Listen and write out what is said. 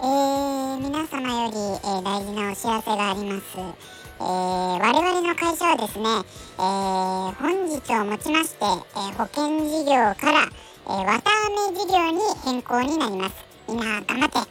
えー、皆様より、えー、大事なお知らせがあります。えー、我々の会社はですね、えー、本日をもちまして、えー、保険事業から、えー、綿あめ事業に変更になります。みんな頑張って